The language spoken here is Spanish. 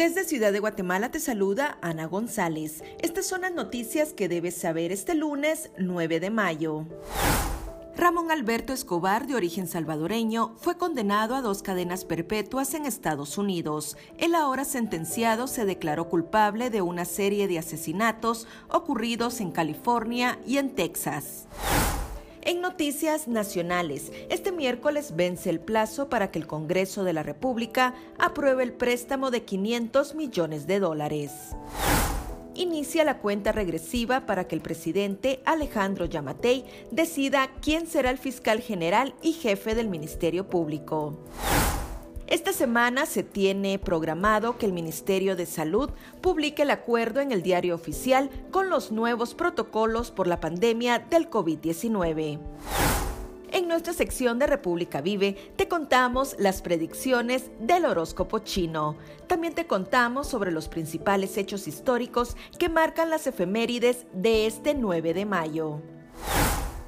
Desde Ciudad de Guatemala te saluda Ana González. Estas son las noticias que debes saber este lunes 9 de mayo. Ramón Alberto Escobar, de origen salvadoreño, fue condenado a dos cadenas perpetuas en Estados Unidos. El ahora sentenciado se declaró culpable de una serie de asesinatos ocurridos en California y en Texas. En noticias nacionales, este miércoles vence el plazo para que el Congreso de la República apruebe el préstamo de 500 millones de dólares. Inicia la cuenta regresiva para que el presidente Alejandro Yamatei decida quién será el fiscal general y jefe del Ministerio Público. Esta semana se tiene programado que el Ministerio de Salud publique el acuerdo en el diario oficial con los nuevos protocolos por la pandemia del COVID-19. En nuestra sección de República Vive te contamos las predicciones del horóscopo chino. También te contamos sobre los principales hechos históricos que marcan las efemérides de este 9 de mayo.